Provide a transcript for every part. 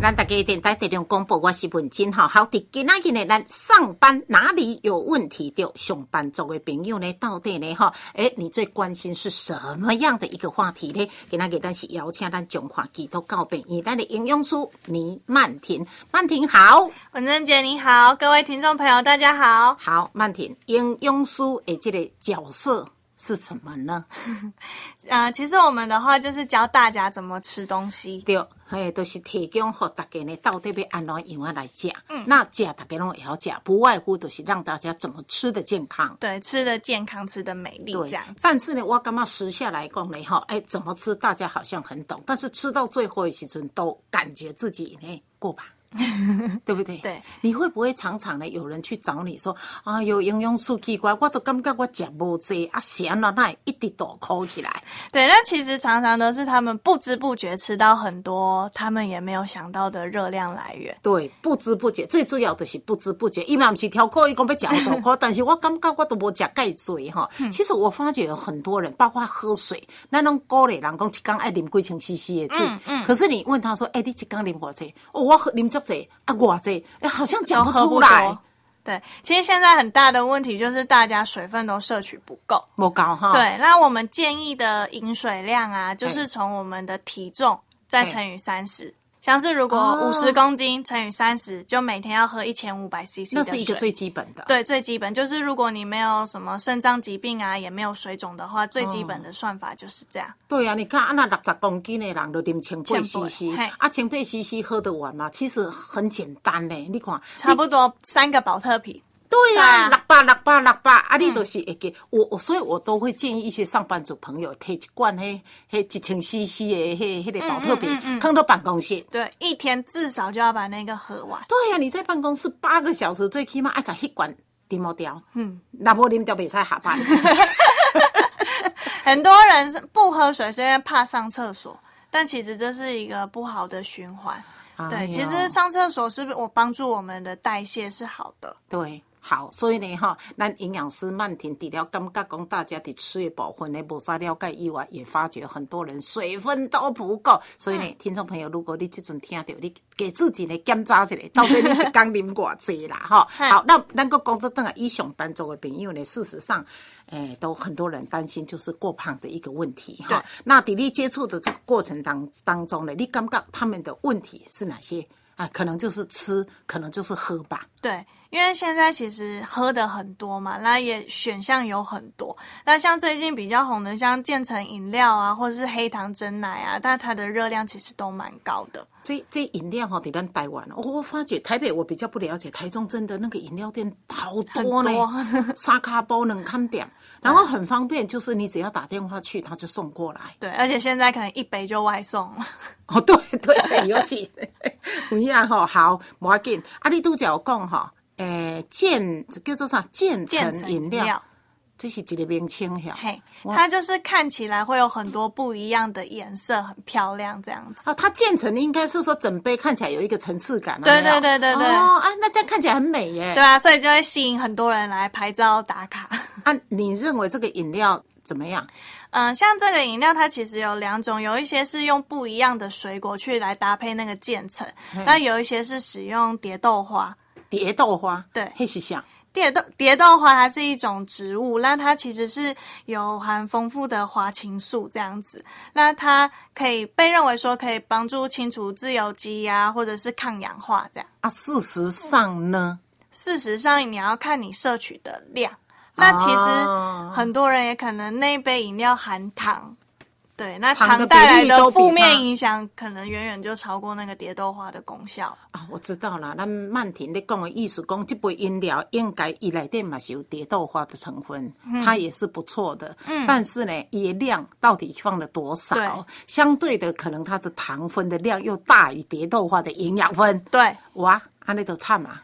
咱大家电台电量广播，我是文静哈。好，伫今仔日呢，咱上班哪里有问题？就上班族的朋友呢，到底呢哈？诶，你最关心是什么样的一个话题呢？今仔日咱是邀请咱中华基督教病院咱的营养师倪曼婷，曼婷好。文珍姐你好，各位听众朋友大家好。好，曼婷，营养师诶这个角色是什么呢？呃，其实我们的话就是教大家怎么吃东西。对，嘿，都、是提供给大家呢，到底要按怎样样来讲。嗯，那讲大家拢会晓食，不外乎都是让大家怎么吃的健康。对，吃的健康，吃的美丽，这对样。，但是呢，我感觉时下来讲呢，哈，哎，怎么吃大家好像很懂，但是吃到最后的时阵，都感觉自己呢过吧。对不对？对，你会不会常常呢有人去找你说啊，有营养素奇怪，我都感觉我食无济啊，咸了那一滴都抠起来。对，那其实常常都是他们不知不觉吃到很多他们也没有想到的热量来源。对，不知不觉，最主要的是不知不觉。伊嘛毋是挑口，伊讲要食好大口，但是我感觉我都无食介多哈。其实我发觉有很多人，包括喝水，那种高嘞人讲一缸爱啉几千 CC 的水。可是你问他说，哎、你一缸啉偌济？哦，我喝啉足济啊，偌济？哎、好像嚼不出来，。对，其实现在很大的问题就是大家水分都摄取不够。不高哈。对，那我们建议的饮水量啊，就是从我们的体重再乘以三十。像是如果哦五十公斤乘以三十，就每天要喝一千五百 CC。那是一个最基本的。对最基本，就是如果你没有什么肾脏疾病啊，也没有水肿的话，最基本的算法就是这样。对啊，你看啊，那六十公斤的人就啉千八千八 CC，嘿啊，千八 CC 喝得完吗？其实很简单嘞，你看，差不多三个保特瓶。对呀、对啊六百六百六百，啊，你都是会给我，我所以我都会建议一些上班族朋友摕一罐迄迄一千 CC 的迄迄个保特瓶，放到办公室。对，一天至少就要把那个喝完。对呀、你在办公室八个小时，最起码爱甲迄罐啉无掉。嗯，那无啉掉袂使下班。很多人是不喝水是因为怕上厕所，但其实这是一个不好的循环。哎对，呦其实上厕所是我帮助我们的代谢是好的。对，好，所以呢，哈，咱营养师曼婷除了感觉讲大家的吃的部分呢无啥了解以外，也发觉很多人水分都不够。所以呢，听众朋友，如果你这阵听到，你给自己呢检查一下，到底你一天啉偌济啦，哈。好，那咱个工作等啊，以上班族的朋友呢，事实上，诶、都很多人担心就是过胖的一个问题哈。那伫你接触的这个过程当当中呢，你感觉他们的问题是哪些？啊，可能就是吃，可能就是喝吧。对，因为现在其实喝的很多嘛，那也选项有很多。那像最近比较红的，像渐层饮料啊，或者是黑糖真奶啊，但它的热量其实都蛮高的。这这饮料哈，得咱台湾，我我发觉台北我比较不了解，台中真的那个饮料店好多呢很，沙卡包能看点，然后很方便，就是你只要打电话去，他就送过来。对，而且现在可能一杯就外送了。哦，对对对，尤其不一样哈，好，无要紧。啊，你拄则有讲吼，诶、健这叫做啥？渐渐层饮料，这是一个名称吓。嘿，它就是看起来会有很多不一样的颜色，很漂亮这样子。啊，它渐层应该是说整杯看起来有一个层次感，对对对对对哦，啊，那这样看起来很美耶。对啊，所以就会吸引很多人来拍照打卡。啊，你认为这个饮料怎么样？嗯，像这个饮料，它其实有两种，有一些是用不一样的水果去来搭配那个渐层，那有一些是使用蝶豆花。蝶豆花，对黑是啥？蝶豆蝶豆花它是一种植物，那它其实是有含丰富的花青素这样子，那它可以被认为说可以帮助清除自由基呀、或者是抗氧化这样。啊，事实上呢，事实上，你要看你摄取的量。那其哦实很多人也可能那一杯饮料含糖，对，那糖带来的负面影响可能远远就超过那个蝶豆花的功效。啊，我知道啦。那曼婷咧讲的意思讲，这杯饮料应该伊内底嘛是有蝶豆花的成分，嗯它也是不错的。嗯，但是呢，伊的量到底放了多少对？相对的，可能它的糖分的量又大于蝶豆花的营养分。对，哇，安尼都差嘛！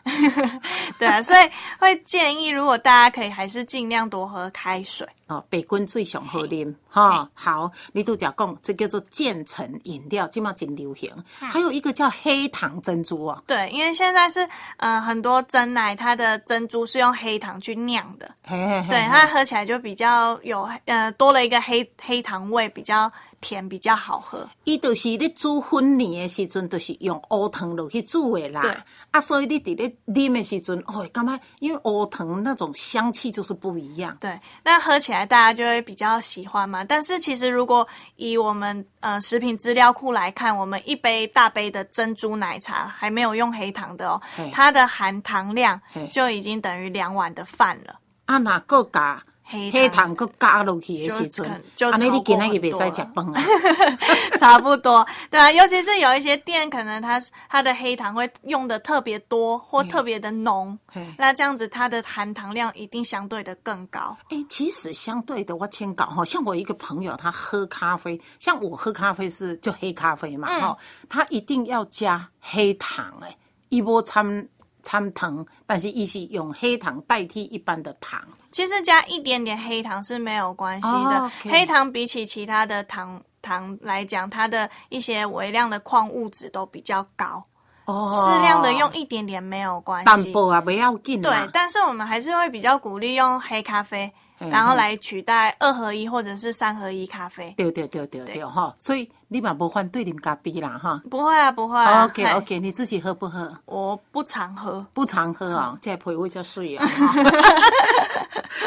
对啊，所以会建议，如果大家可以，还是尽量多喝开水。哦，白滚水上好啉哈。好，你都讲讲，这叫做渐层饮料，今嘛真流行。还有一个叫黑糖珍珠啊，对，因为现在是嗯、呃很多真奶，它的珍珠是用黑糖去酿的，嘿嘿嘿对，它喝起来就比较有呃多了一个黑黑糖味，比较甜，比较好喝。伊就是咧煮粉泥的时阵，就是用乌糖落去煮的对啦。啊，所以你伫咧啉的时阵，哦，感觉因为乌糖那种香气就是不一样。对，那喝起来大家就会比较喜欢嘛。但是其实如果以我们呃食品资料库来看，我们一杯大杯的珍珠奶茶还没有用黑糖的哦，它的含糖量就已经等于两碗的饭了。啊，若搁加黑黑糖糖搁加落去的时阵，就安尼你今仔日袂使食饭啊。差不多，对啊，尤其是有一些店，可能它它的黑糖会用的特别多或特别的浓，那这样子它的含糖量一定相对的更高。哎、其实相对的，我先讲哈，像我一个朋友，他喝咖啡，像我喝咖啡是就黑咖啡嘛，哈、他一定要加黑糖、哎，一波掺掺糖，但是一是用黑糖代替一般的糖。其实加一点点黑糖是没有关系的，黑糖比起其他的糖糖来讲，它的一些微量的矿物质都比较高，哦。适量的用一点点没有关系。淡薄啊，不要紧对，。但是我们还是会比较鼓励用黑咖啡，嗯然后来取代二合一或者是三合一咖啡。对对对对对哈，所以你嘛无反对啉咖啡啦哈。不会啊，不会啊。OK OK，你自己喝不喝？我不常喝。不常喝啊、这配味较水啊。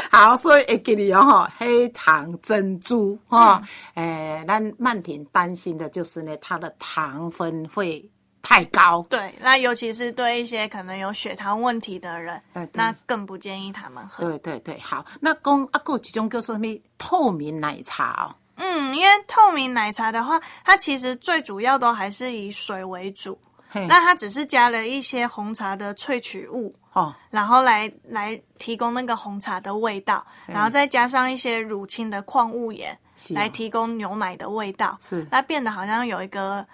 好，所以会给你哦，哈，黑糖珍珠哈，诶、咱曼婷担心的就是呢，它的糖分会太高。对，那尤其是对一些可能有血糖问题的人对对，那更不建议他们喝。对对对，好，那公啊，还有一种叫做什么透明奶茶哦。嗯，因为透明奶茶的话，它其实最主要都还是以水为主，那它只是加了一些红茶的萃取物，哦，然后来来提供那个红茶的味道，然后再加上一些乳清的矿物盐，来提供牛奶的味道，是。那变得好像有一个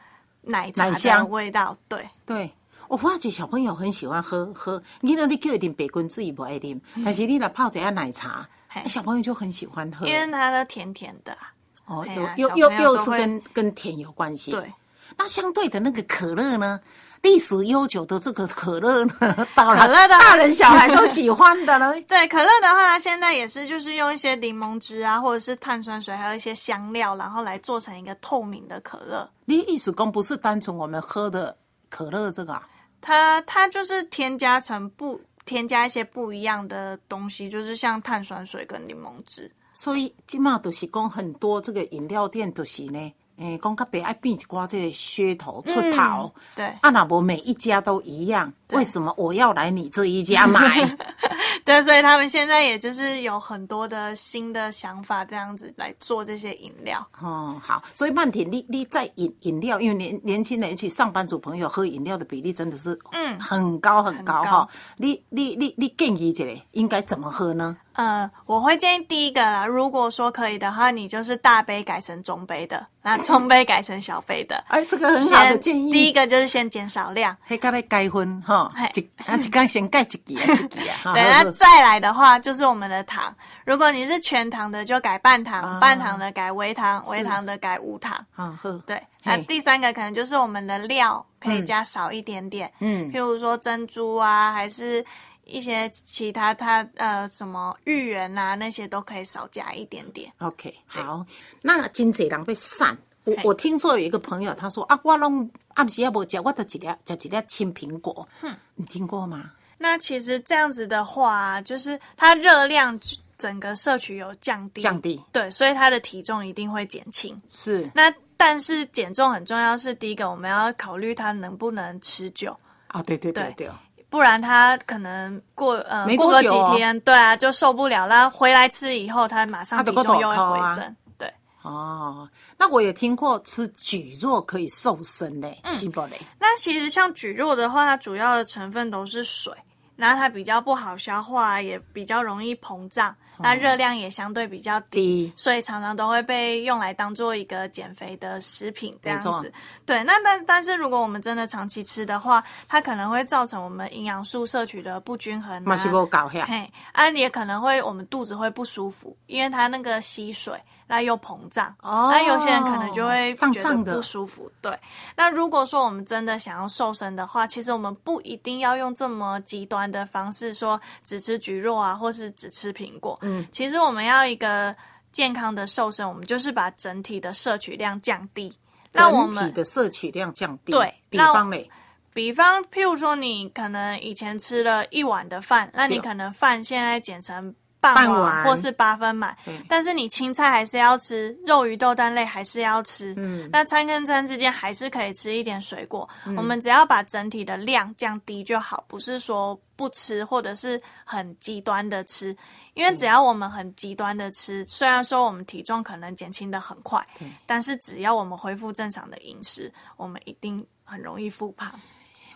奶茶的味道，对。对。我发觉小朋友很喜欢喝喝，你那你叫一点白滚水不爱啉，但是你来泡一下奶茶，小朋友就很喜欢喝。因为它的甜甜的、啊，哦，又又又又是跟跟甜有关系。对。那相对的那个可乐呢？历史悠久的这个可乐呢，当然可乐的大人小孩都喜欢的了。对，可乐的话，它现在也是就是用一些柠檬汁啊，或者是碳酸水，还有一些香料，然后来做成一个透明的可乐。你意思讲不是单纯我们喝的可乐这个、啊？它它就是添加成不添加一些不一样的东西，就是像碳酸水跟柠檬汁。所以今嘛都是讲很多这个饮料店都是呢，诶、讲较别爱变一寡这个噱头出头。对啊，那不每一家都一样，为什么我要来你这一家买？对，所以他们现在也就是有很多的新的想法，这样子来做这些饮料。哦，好，所以曼婷，你你在饮饮料，因为年年轻人尤其上班族朋友喝饮料的比例真的是嗯很高很高哈。你你你你建议一下，应该怎么喝呢？呃，我会建议第一个啦，如果说可以的话，你就是大杯改成中杯的，那中杯改成小杯的。哎，这个很好的先建议。第一个就是先减少量，迄个咧改分哈嘿，一啊一缸先改一支啊一支啊。哈 对，好好那再来的话就是我们的糖。如果你是全糖的，就改半糖；啊半糖的改微糖；微糖的改无糖。好好，对，那第三个可能就是我们的料可以加少一点点，嗯譬如说珍珠啊，还是一些其他它呃什么芋圆啊那些都可以少加一点点。OK，好，那真侪人被散。我我听说有一个朋友，他说啊，我拢暗时也无食，我就一粒食一粒青苹果。你听过吗？那其实这样子的话，就是它热量整个摄取有降低，降低对，所以它的体重一定会减轻。是那但是减重很重要，是第一个我们要考虑它能不能持久，啊，对对对对对。不然他可能过呃没过个几天，对啊就受不了啦，回来吃以后他马上体重又会回升，对。哦，那我也听过吃蒟蒻可以瘦身嘞，嗯是不嘞？那其实像蒟蒻的话，它主要的成分都是水，然后它比较不好消化，也比较容易膨胀。那热量也相对比较低，低。所以常常都会被用来当做一个减肥的食品这样子。对，那但但是如果我们真的长期吃的话，它可能会造成我们营养素摄取的不均衡、啊，嘛是无搞遐，嘿，啊，也可能会我们肚子会不舒服，因为它那个吸水，那又膨胀，哦那有些人可能就会觉得胀胀的不舒服。对，那如果说我们真的想要瘦身的话，其实我们不一定要用这么极端的方式，说只吃橘肉啊，或是只吃苹果。嗯，其实我们要一个健康的瘦身，我们就是把整体的摄取量降低。那我整体们的摄取量降低。对比方嘞，比方，譬如说，你可能以前吃了一碗的饭，那你可能饭现在减成半碗或是八分满，但是你青菜还是要吃，肉鱼豆蛋类还是要吃。嗯那餐跟餐之间还是可以吃一点水果。我们只要把整体的量降低就好，不是说不吃或者是很极端的吃。因为只要我们很极端的吃，虽然说我们体重可能减轻的很快，但是只要我们恢复正常的饮食，我们一定很容易复胖。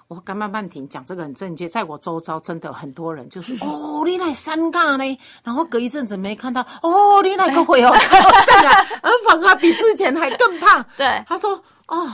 我刚刚曼婷讲这个很正确，在我周遭真的很多人就是 哦，你来三嘎呢，然后隔一阵子没看到，哦，你来个会哦，对啊，而反而比之前还更胖。对他说哦，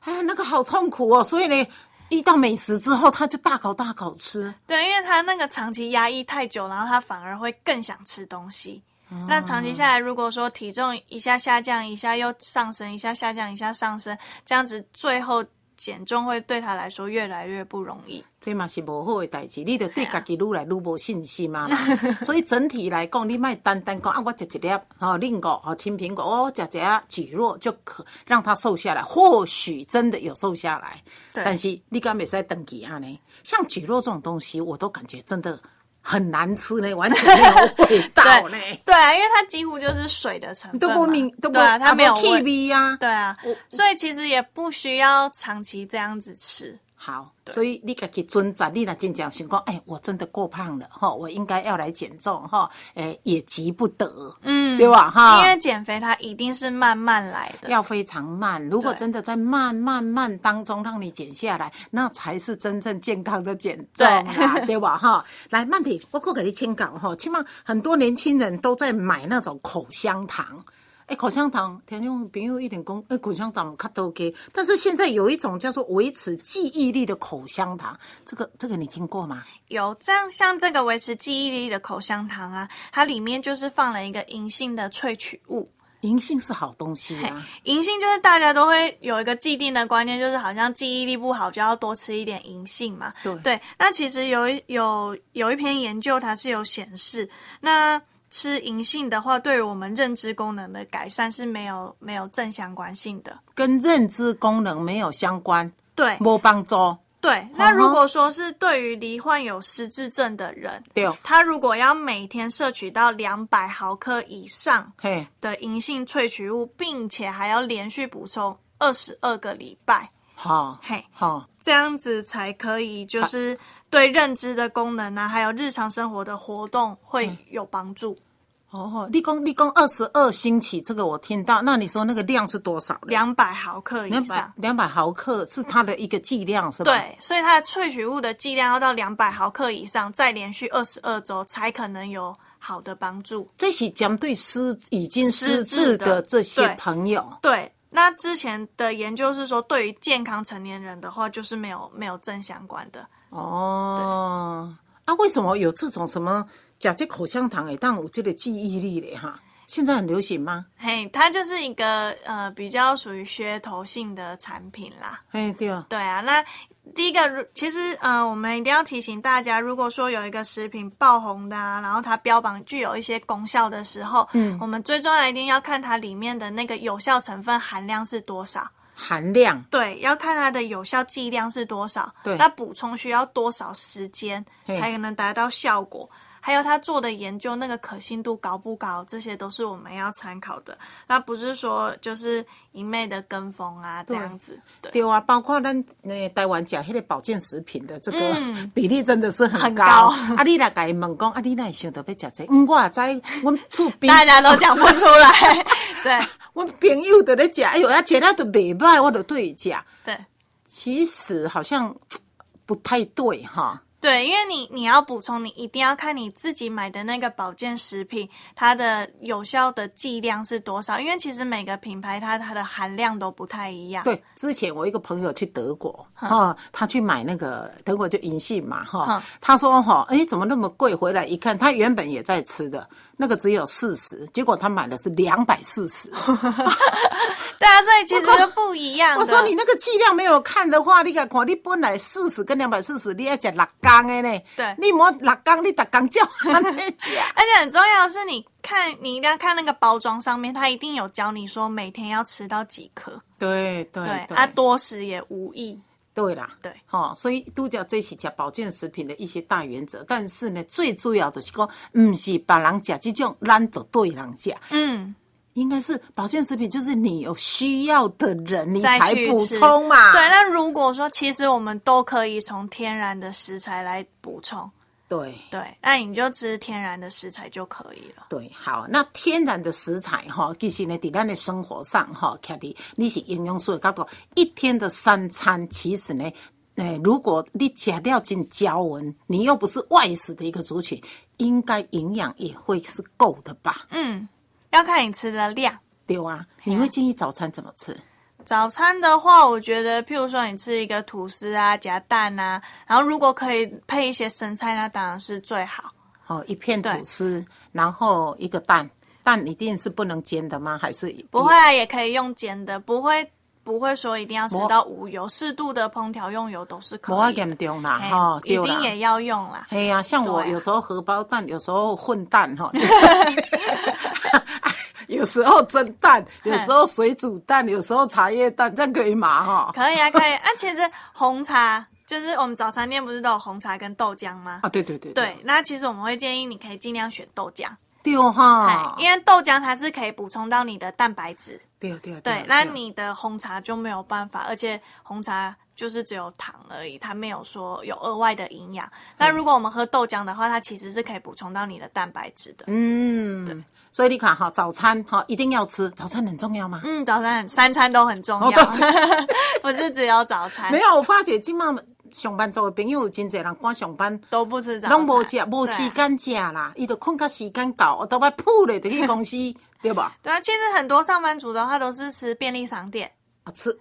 哎，那个好痛苦哦，所以呢，遇到美食之后，他就大口大口吃。对，因为他那个长期压抑太久，然后他反而会更想吃东西。那长期下来，如果说体重一下下降，一下又上升，一下下降，一下上升，这样子最后减重会对他来说越来越不容易。这嘛是无好的代志，你就对家己愈来愈无信心嘛啦。所以整体来讲，你莫单单讲啊，我食一粒哦，另个哦青苹果，哦食一下蒟蒻就可让他瘦下来，或许真的有瘦下来。但是你敢袂使登记啊呢？像蒟蒻这种东西，我都感觉真的很难吃呢，完全没有味道呢。对对啊，因为它几乎就是水的成分，都不明，都不对啊，它没有气味。味啊。对啊，所以其实也不需要长期这样子吃。好，所以你家己尊重，你若真正想讲，哎、我真的过胖了哈，我应该要来减重哈，哎、也急不得，嗯，对吧？哈，因为减肥它一定是慢慢来的。要非常慢。如果真的在慢慢慢当中让你减下来，那才是真正健康的减重啦，对 吧？哈，来，曼迪，我过给你请稿哈。起码很多年轻人都在买那种口香糖。哎，口香糖，听众朋友一点讲，哎，口香糖卡都 OK，但是现在有一种叫做维持记忆力的口香糖，这个这个你听过吗？有这样像这个维持记忆力的口香糖啊，它里面就是放了一个银杏的萃取物。银杏是好东西啊，银杏就是大家都会有一个既定的观念，就是好像记忆力不好就要多吃一点银杏嘛。对那其实有一有有一篇研究，它是有显示，那吃银杏的话，对于我们认知功能的改善是没有没有正相关性的。跟认知功能没有相关，对没帮助。对，那如果说是对于罹患有失智症的人，对，他如果要每天摄取到两百毫克以上嘿，的银杏萃取物，并且还要连续补充二十二个礼拜，好，嘿，好。这样子才可以，就是对认知的功能啊，还有日常生活的活动会有帮助。哦，立功立功二十二星期，这个我听到。那你说那个量是多少呢？两百毫克以上，两百毫克是它的一个剂量是吧？，对，所以它的萃取物的剂量要到两百毫克以上，再连续二十二周才可能有好的帮助。这是针对失已经失失智的这些朋友。对，那之前的研究是说，对于健康成年人的话，就是没有没有正相关的。哦，啊，为什么有这种什么假借口香糖诶，但我这个记忆力嘞哈？现在很流行吗？嘿，它就是一个呃比较属于噱头性的产品啦。哎，对啊，对啊，那第一个，如其实呃，我们一定要提醒大家，如果说有一个食品爆红的啊，然后它标榜具有一些功效的时候，嗯，我们最重要一定要看它里面的那个有效成分含量是多少。含量对，要看它的有效剂量是多少。对那补充需要多少时间嘿才能达到效果？还有他做的研究那个可信度高不高，这些都是我们要参考的。那不是说就是一昧的跟风啊这样子。对，对啊，包括咱那台湾讲迄个保健食品的这个嗯 比例真的是很高。很高 啊，你来甲伊问讲，啊，你哪会想到要食这个？嗯，我也知，阮厝边 大家都讲不出来。对我朋友都咧食，哎呦，啊，食了都袂歹，我都对伊食。对。其实好像不太对哈。对，因为你你要补充，你一定要看你自己买的那个保健食品，它的有效的剂量是多少。因为其实每个品牌它它的含量都不太一样。对，之前我一个朋友去德国，哈、他去买那个德国就银杏嘛，哈、嗯他说哈，哎，怎么那么贵？回来一看，他原本也在吃的那个只有四十，结果他买的是两百四十。对啊，所以其实就不一样的。我说你那个剂量没有看的话，你看看，你本来四十跟两百四十，你要讲六缸的呢。对你莫六缸，你逐缸叫安尼吃。而且很重要的是，你看你一定要看那个包装上面，它一定有教你说每天要吃到几颗。对对对，对，啊，多食也无益。对啦，对吼、所以都叫这是食保健食品的一些大原则，但是呢，最主要的是讲，唔是别人食这种，咱就对人食。嗯，应该是保健食品，就是你有需要的人，你才补充嘛。对，那如果说其实我们都可以从天然的食材来补充，对对，那你就吃天然的食材就可以了。对，好，那天然的食材哈，其实呢，在咱的生活上哈，看伫你是营养素的角度，一天的三餐，其实呢，呃，如果你吃了进胶文，你又不是外食的一个族群，应该营养也会是够的吧？嗯，要看你吃的量。对啊，你会建议早餐怎么吃？早餐的话，我觉得，譬如说你吃一个吐司啊，夹蛋啊，然后如果可以配一些生菜，那当然是最好。哦，一片吐司，然后一个蛋，蛋一定是不能煎的吗？还是不会啊，也可以用煎的，不会不会说一定要吃到无油，适度的烹调用油都是可以的。严重啦，嘿哈，一。定也要用啦。哎呀，像我有时候荷包蛋，有时候混蛋哈，就是 有时候蒸蛋，有时候水煮蛋，有时候茶叶蛋，这样可以吗？哈，可以啊，可以。啊，其实红茶就是我们早餐店不是都有红茶跟豆浆吗？啊，对对对对，那其实我们会建议你可以尽量选豆浆，对哈哎，，因为豆浆它是可以补充到你的蛋白质。对对对，那你的红茶就没有办法，而且红茶就是只有糖而已，它没有说有额外的营养。那如果我们喝豆浆的话，它其实是可以补充到你的蛋白质的。嗯，对所以你看哈，早餐哈一定要吃，早餐很重要吗？嗯，早餐三餐都很重要，哦 不是只有早餐没，有，我发觉今嘛上班族的朋友有真侪人赶上班。都不吃早餐，拢无食，无时间食啦，伊就困到时间到，都要扑咧，就去公司，对吧？对啊，其实很多上班族的话都是吃便利商店，啊，吃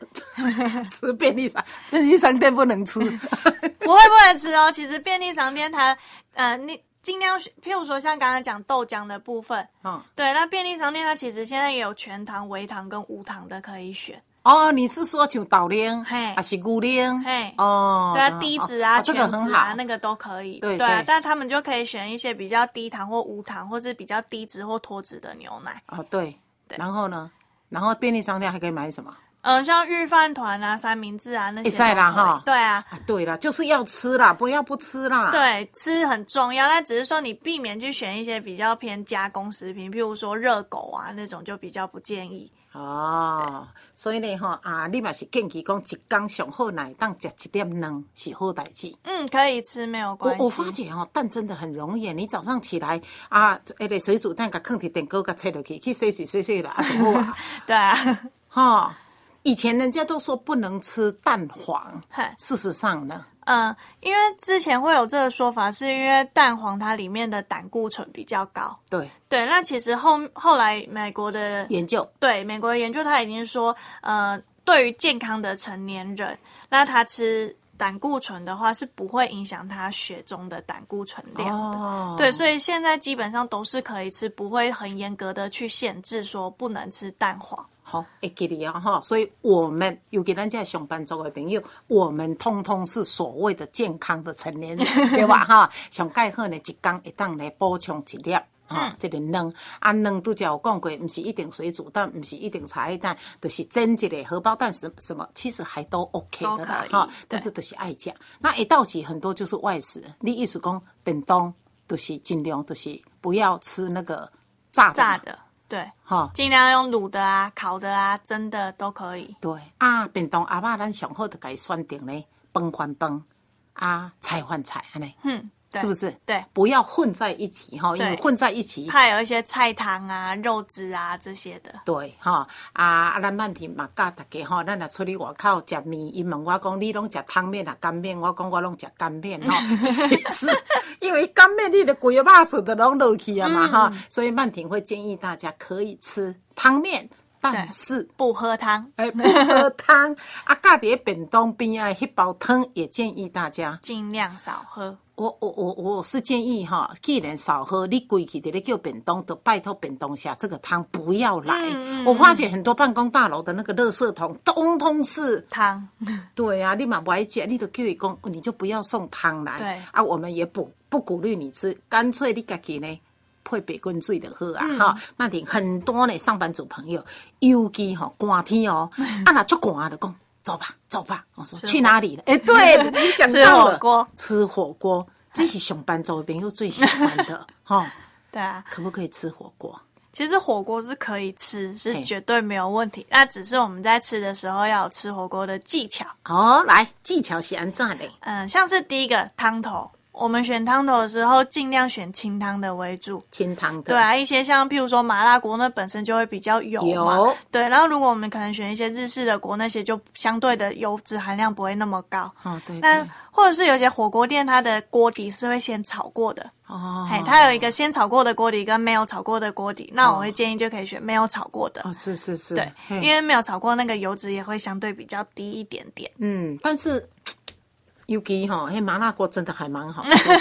吃便利商，便利商店不能吃。不会不能吃哦。其实便利商店它，呃，你尽量选，譬如说像刚刚讲豆浆的部分，嗯，对，那便利商店它其实现在也有全糖、微糖跟无糖的可以选。哦，你是说像豆奶，嘿还是牛奶？嘿哦，对啊，低脂啊、哦这个很全脂啊，好。那个都可以。对对啊对，但他们就可以选一些比较低糖或无糖，或是比较低脂或脱脂的牛奶。哦，对。然后呢？然后便利商店还可以买什么？嗯，像御饭团啊、三明治啊那些会使啦哈对啊，啊，对啦，就是要吃啦，不要不吃啦。。对，吃很重要，但只是说你避免去选一些比较偏加工食品，譬如说热狗啊那种，就比较不建议。哦，所以呢，吼啊，你嘛是建议讲一天上好奶当食一点蛋是好代志。嗯，可以吃没有我关系。我发觉哦，蛋真的很容易。你早上起来啊，那个水煮蛋，甲放伫电锅，甲切落去，去洗水洗洗啦，啊，就好啊。对啊，哈，以前人家都说不能吃蛋黄嗨，事实上呢，嗯，因为之前会有这个说法，是因为蛋黄它里面的胆固醇比较高。对对，那其实后后来美国的研究对美国的研究，他已经说，呃，对于健康的成年人，那他吃胆固醇的话是不会影响他血中的胆固醇量的。哦，对，所以现在基本上都是可以吃，不会很严格的去限制说不能吃蛋黄。好，会记得啊哈。所以我们尤其咱这上班族的朋友，我们通通是所谓的健康的成年人，对吧？哈，上盖好呢，一天会当来补充一粒。哈、这个卵啊，卵拄则有讲过，毋是一定水煮蛋，毋是一定茶叶蛋，就是蒸一个荷包蛋什什么，其实还都 OK 的啦哈。对但是都是爱讲，那一到时很多就是外食。你意思讲本当，都是尽量都是不要吃那个炸的，炸的，对，哈。尽量用卤的啊、烤的啊、蒸的都可以。对啊，便当阿爸咱上好就甲伊选定咧，饭饭饭啊，菜饭菜安尼。嗯，是不是？对不要混在一起哈，因为混在一起。怕有一些菜汤啊、肉汁啊这些的。对哈啊啊！咱曼婷嘛教大家吼，咱若出去外口食面，伊问我讲你拢食汤面啊干面，我讲我拢食干面吼。其实因为干面你的规个肉丝都拢落去啊嘛哈，所以曼婷会建议大家可以吃汤面，但是不喝汤，哎不喝汤啊，家伫便当边啊迄包汤也建议大家。尽量少喝。我我我我是建议哈，既然少喝，你规去的咧叫便当，都拜托便当下这个汤不要来。我发觉很多办公大楼的那个垃圾桶，通通是汤，对啊，你嘛不爱吃，你都叫伊讲，你就不要送汤来。对啊，我们也不不鼓励你吃，干脆你家己呢配白滚水的喝啊。哈、曼婷很多呢上班族朋友，尤其吼寒天哦，啊那足寒就讲走吧走吧，我说去哪里了？哎、对 你讲到了，火锅吃火锅，这是熊班族的朋友最喜欢的 哈。对啊，可不可以吃火锅？其实火锅是可以吃，是嘿绝对没有问题。那只是我们在吃的时候要有吃火锅的技巧。哦，来技巧是安怎的？嗯，像是第一个汤头，我们选汤头的时候尽量选清汤的为主。清汤的。对啊，一些像譬如说麻辣锅，那本身就会比较油嘛。油对，然后如果我们可能选一些日式的锅，那些就相对的油脂含量不会那么高。哦，对那。或者是有些火锅店，它的锅底是会先炒过的，哦，嘿，它有一个先炒过的锅底跟没有炒过的锅底，那我会建议就可以选没有炒过的，哦，是是是，对，因为没有炒过那个油脂也会相对比较低一点点。嗯，但是尤其哈，嘿，麻辣锅真的还蛮好。吃的。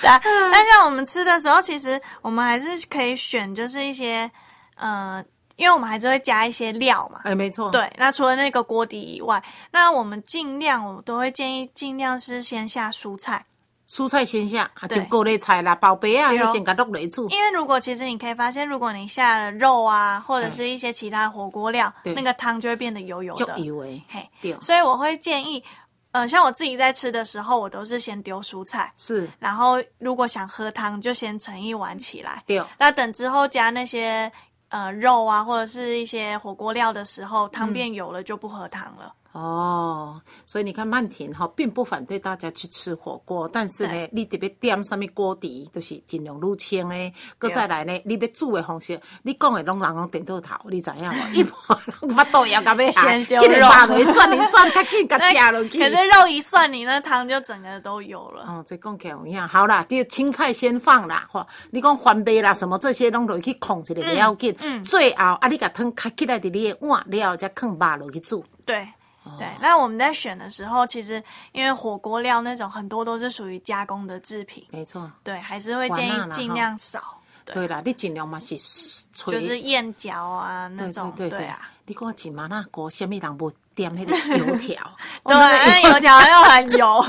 对啊，但像我们吃的时候，其实我们还是可以选，就是一些呃，因为我们还是会加一些料嘛。哎，没错，，对，那除了那个锅底以外，那我们尽量，我都会建议尽量是先下蔬菜，蔬菜先下，啊，对。像高丽菜啦、宝贝啊，先给落来煮。因为如果其实你可以发现，如果你下了肉啊，或者是一些其他火锅料，那个汤就会变得油油就的。以为嘿，对，所以我会建议，呃，像我自己在吃的时候，我都是先丢蔬菜，是然后如果想喝汤，就先盛一碗起来。对，那等之后加那些呃肉啊，或者是一些火锅料的时候，汤变油了就不喝汤了。哦，所以你看曼婷哈，并不反对大家去吃火锅，但是呢，你特别点什么锅底，就是尽量入清的。搁再来呢，你要煮的方式，你讲的拢人拢点到头，你知影无？一般人巴肚枵甲要下，先丢肉去涮一涮，较紧甲食落去。可是肉一涮，你那汤就整个都有了。哦，这讲起来有影。好啦，就青菜先放啦，吼，你讲番贝啦什么这些拢落去控一下不要紧。最后啊，你甲汤开起来伫你的碗了后，再放肉落去煮。对。哦。对，那我们在选的时候，其实因为火锅料那种很多都是属于加工的制品，没错，对，还是会建议尽量少。对，对啦，你尽量嘛是吹。就是燕饺啊那对种，对对啊。你讲一麻辣锅，什么人无点那个油条？对，因为油条又很油，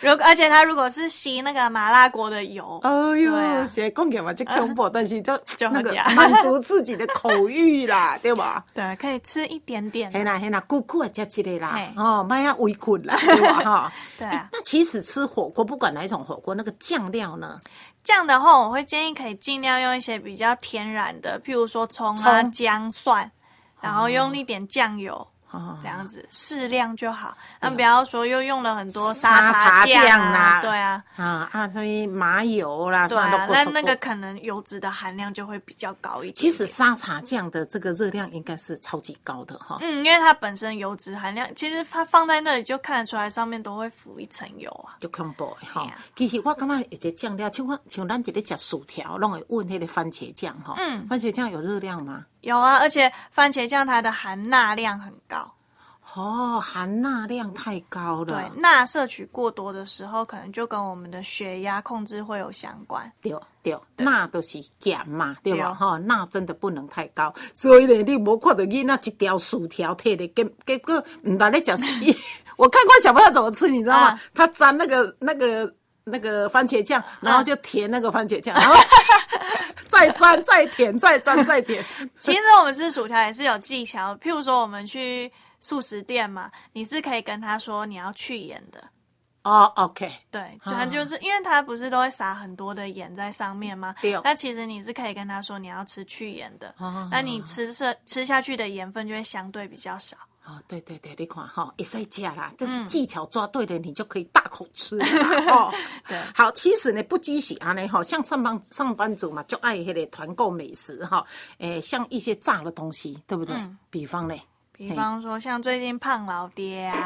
如果而且它如果是吸那个麻辣锅的油，哎呦，对啊现在讲起来嘛就恐怖，但是就 就那个满足自己的口欲啦，对吧？对，可以吃一点点。嘿啦嘿啦，久久啊食一个啦，哦，莫要围困啦，对吧？哈，对啊那其实吃火锅，不管哪一种火锅，那个酱料呢，这样的话，我会建议可以尽量用一些比较天然的，譬如说葱啊、姜、蒜，然后用一点酱油。哦这样子适量就好，那不要说又用了很多沙茶茶酱啊，啦对啊，啊啊，所以麻油啦，对啥啊，那都不那个可能油脂的含量就会比较高一点点。其实沙茶酱的这个热量应该是超级高的哈。嗯，因为它本身油脂含量，其实它放在那里就看得出来，上面都会浮一层油啊。就恐怖的吼嘿啊。其实我感觉有一个酱料，像我像咱一咧食薯条，拢会问迄个番茄酱哈。嗯番茄酱有热量吗？有啊，而且番茄酱它的含钠量很高，哦，含钠量太高了对。，钠摄取过多的时候，可能就跟我们的血压控制会有相关。对对，钠都是碱嘛，对吧？哈哦，钠真的不能太高。所以呢，你无看到囡仔一条薯条摕的，结结果唔大咧食薯。我看过小朋友怎么吃，你知道吗啊？他沾那个那个那个番茄酱，然后就填那个番茄酱，然后再 再沾再填，再沾再填。其实我们吃薯条也是有技巧，譬如说我们去素食店嘛，你是可以跟他说你要去盐的。哦，OK，对，主要就是因为它不是都会撒很多的盐在上面吗？对哦那其实你是可以跟他说你要吃去盐的，哦那你吃吃吃下去的盐分就会相对比较少。哦，对对对，你看哈，也在加啦，这嗯是技巧抓对了，你就可以大口吃了。对好，其实呢，不积喜安呢，哈，像上班上班族嘛，就爱那个团购美食哈，诶，像一些炸的东西，对不对？嗯比方呢，比方说像最近胖老爹啊，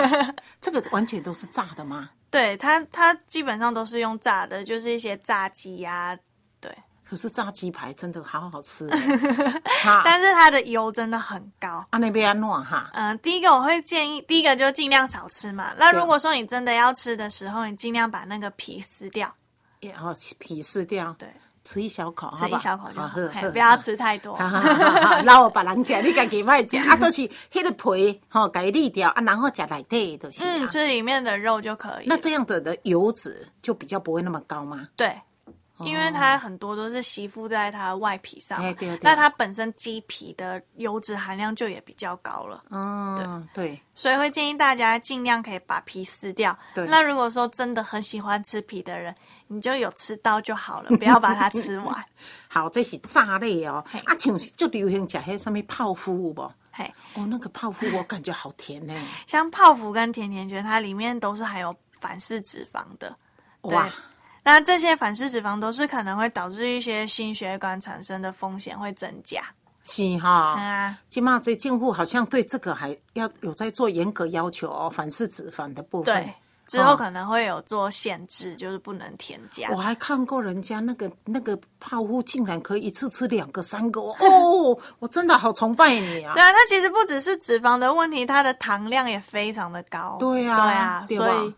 这个完全都是炸的吗？对他，他基本上都是用炸的，就是一些炸鸡啊，对，可是炸鸡排真的好好吃，但是它的油真的很高。啊那边安诺哈，嗯，第一个我会建议，第一个就尽量少吃嘛。那如果说你真的要吃的时候，你尽量把那个皮撕掉，然后皮撕掉，对，吃一小口，吃一小口就好，不要。吃太多。哈哈哈哈然后别人吃，你家己卖吃，啊，都是迄个皮吼，给沥掉啊，然后吃内底的就是啊嗯，。吃里面的肉就可以那了。这样子的油脂就比较不会那么高吗？对，因为它很多都是吸附在它的外皮上那它本身鸡皮的油脂含量就也比较高了，嗯，对，所以会建议大家尽量可以把皮撕掉。对那如果说真的很喜欢吃皮的人，你就有吃到就好了，不要把它吃完。好，这是炸类哦嘿。啊，像就流行吃迄什么泡芙有无？嘿，哦，那个泡芙我感觉好甜呢。像泡芙跟甜甜圈，它里面都是含有反式脂肪的。对哇，那这些反式脂肪都是可能会导致一些心血管产生的风险会增加。是哈。啊，起码这政府好像对这个还要有在做严格要求哦，反式脂肪的部分。对，之后可能会有做限制，就是不能添加我。还看过人家那个那个泡芙，竟然可以一次吃两个、三个哦！哦 我真的好崇拜你啊！对啊，它其实不只是脂肪的问题，它的糖量也非常的高。对啊对啊，对所以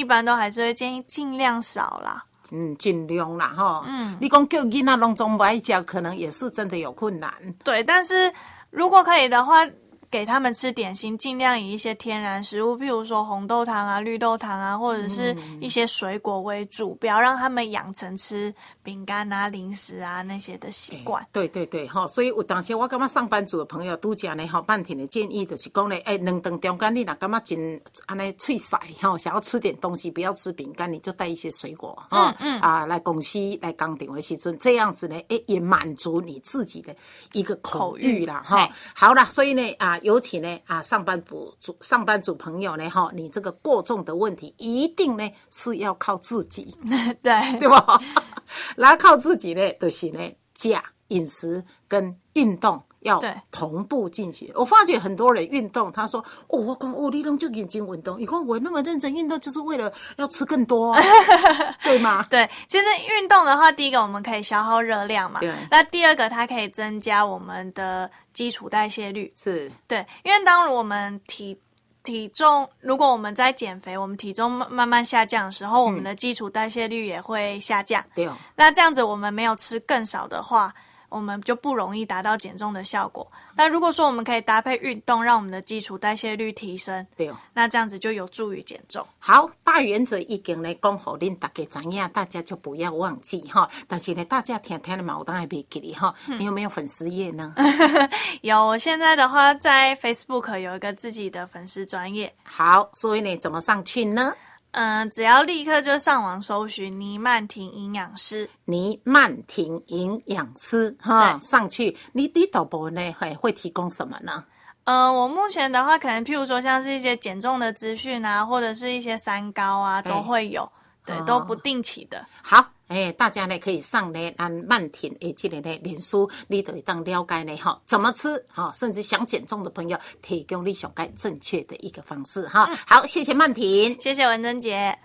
一般都还是会建议尽量少啦。嗯，尽量啦哈。嗯，你讲叫囡仔拢总不爱食，可能也是真的有困难。对，但是如果可以的话，给他们吃点心，尽量以一些天然食物，譬如说红豆糖啊、绿豆糖啊，或者是一些水果为主，不要让他们养成吃饼干啊、零食啊那些的习惯。对对对，哈，所以有当时我感觉上班族的朋友拄则呢，吼，半天的建议就是讲呢，哎，两顿中间你若感觉真安尼脆塞，吼，想要吃点东西，不要吃饼干，你就带一些水果，哈、啊，来公司来工顶的时阵，这样子呢，哎，也满足你自己的一个口欲啦，哈、嘿。好啦，所以呢，啊，尤其呢，啊，上班族族上班族朋友呢，哈，你这个过重的问题，一定呢是要靠自己。对对吧？然后靠自己呢，就是呢，假饮食跟运动要对同步进行。我发觉很多人运动，他说：“哦，我讲哦，你拢就眼睛运动。你看我那么认真运动，就是为了要吃更多、啊，对吗？对，其实运动的话，第一个我们可以消耗热量嘛对，那第二个它可以增加我们的基础代谢率。是，对，因为当我们体体重，如果我们在减肥，我们体重慢慢慢下降的时候，我们的基础代谢率也会下降。对哦，那这样子，我们没有吃更少的话，我们就不容易达到减重的效果。那如果说我们可以搭配运动，让我们的基础代谢率提升，对哦。那这样子就有助于减重。好，大原则已经来讲好，恁大家知影，大家就不要忘记哈。但是呢，大家听听的嘛，我当然别记哩哈。你有没有粉丝页呢？有我现在的话，在 Facebook 有一个自己的粉丝专业，好，所以你，怎么上去呢？嗯、只要立刻就上网搜寻倪曼婷营养师，倪曼婷营养师哈，对上去，你你导播呢会会提供什么呢？嗯，我目前的话，可能譬如说像是一些减重的资讯啊，或者是一些三高啊，都会有，对，哦都不定期的。好，哎，大家呢可以上呢按曼婷诶这个呢脸书，你都会当了解呢哈怎么吃哈，甚至想减重的朋友提供你上该正确的一个方式哈。好，谢谢曼婷。谢谢文珍姐。